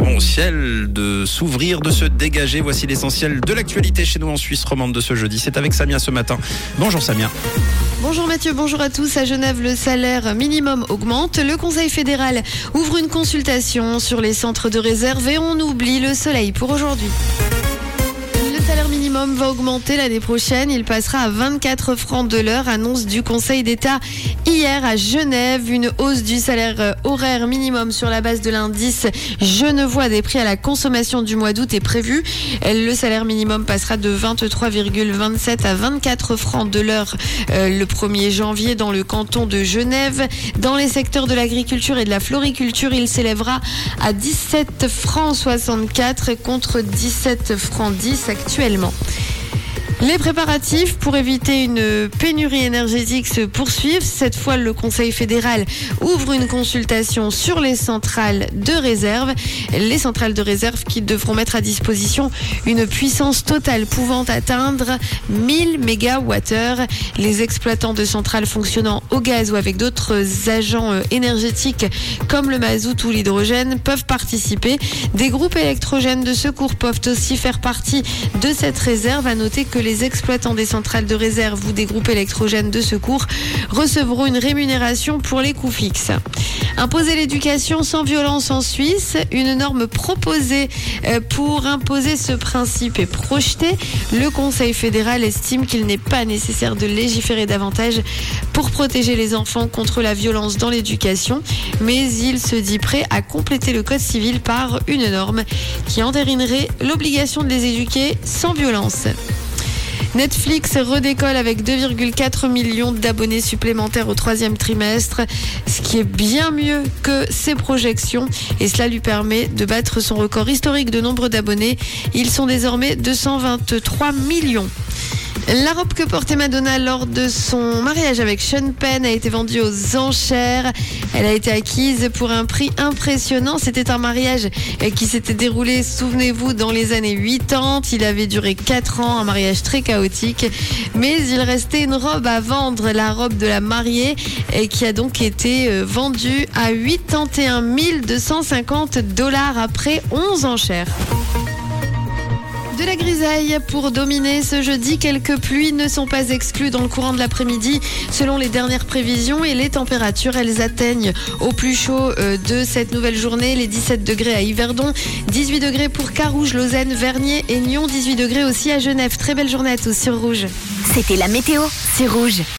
au ciel de s'ouvrir, de se dégager. Voici l'essentiel de l'actualité chez nous en Suisse romande de ce jeudi. C'est avec Samia ce matin. Bonjour Samia. Bonjour Mathieu, bonjour à tous. À Genève, le salaire minimum augmente. Le Conseil fédéral ouvre une consultation sur les centres de réserve et on oublie le soleil pour aujourd'hui salaire minimum va augmenter l'année prochaine. Il passera à 24 francs de l'heure, annonce du Conseil d'État hier à Genève. Une hausse du salaire euh, horaire minimum sur la base de l'indice genevois des prix à la consommation du mois d'août est prévue. Le salaire minimum passera de 23,27 à 24 francs de l'heure euh, le 1er janvier dans le canton de Genève. Dans les secteurs de l'agriculture et de la floriculture, il s'élèvera à 17 francs 64 contre 17 francs 10 actuellement actuellement. Les préparatifs pour éviter une pénurie énergétique se poursuivent. Cette fois, le Conseil fédéral ouvre une consultation sur les centrales de réserve. Les centrales de réserve qui devront mettre à disposition une puissance totale pouvant atteindre 1000 MWh. Les exploitants de centrales fonctionnant au gaz ou avec d'autres agents euh, énergétiques comme le mazout ou l'hydrogène peuvent participer. Des groupes électrogènes de secours peuvent aussi faire partie de cette réserve. Les exploitants des centrales de réserve ou des groupes électrogènes de secours recevront une rémunération pour les coûts fixes. Imposer l'éducation sans violence en Suisse, une norme proposée euh, pour imposer ce principe est projetée. Le Conseil fédéral estime qu'il n'est pas nécessaire de légiférer davantage pour protéger les enfants contre la violence dans l'éducation, mais il se dit prêt à compléter le Code civil par une norme qui entérinerait l'obligation de les éduquer sans violence. Netflix redécolle avec 2,4 millions d'abonnés supplémentaires au troisième trimestre, ce qui est bien mieux que ses projections et cela lui permet de battre son record historique de nombre d'abonnés. Ils sont désormais 223 millions. La robe que portait Madonna lors de son mariage avec Sean Penn a été vendue aux enchères. Elle a été acquise pour un prix impressionnant. C'était un mariage qui s'était déroulé, souvenez-vous, dans les années 80. Il avait duré 4 ans, un mariage très chaotique. Mais il restait une robe à vendre, la robe de la mariée, et qui a donc été euh, vendue à 81 250 dollars après 11 enchères. De la grisaille pour dominer ce jeudi. Quelques pluies ne sont pas exclues dans le courant de l'après-midi selon les dernières prévisions et les températures, elles atteignent au plus chaud euh, de cette nouvelle journée les 17 degrés à Yverdon, 18 degrés pour Carouge, Lausanne, Vernier et Nyon, 18 degrés aussi à Genève. Très belle journée à tous sur Rouge. C'était la météo, c'est Rouge.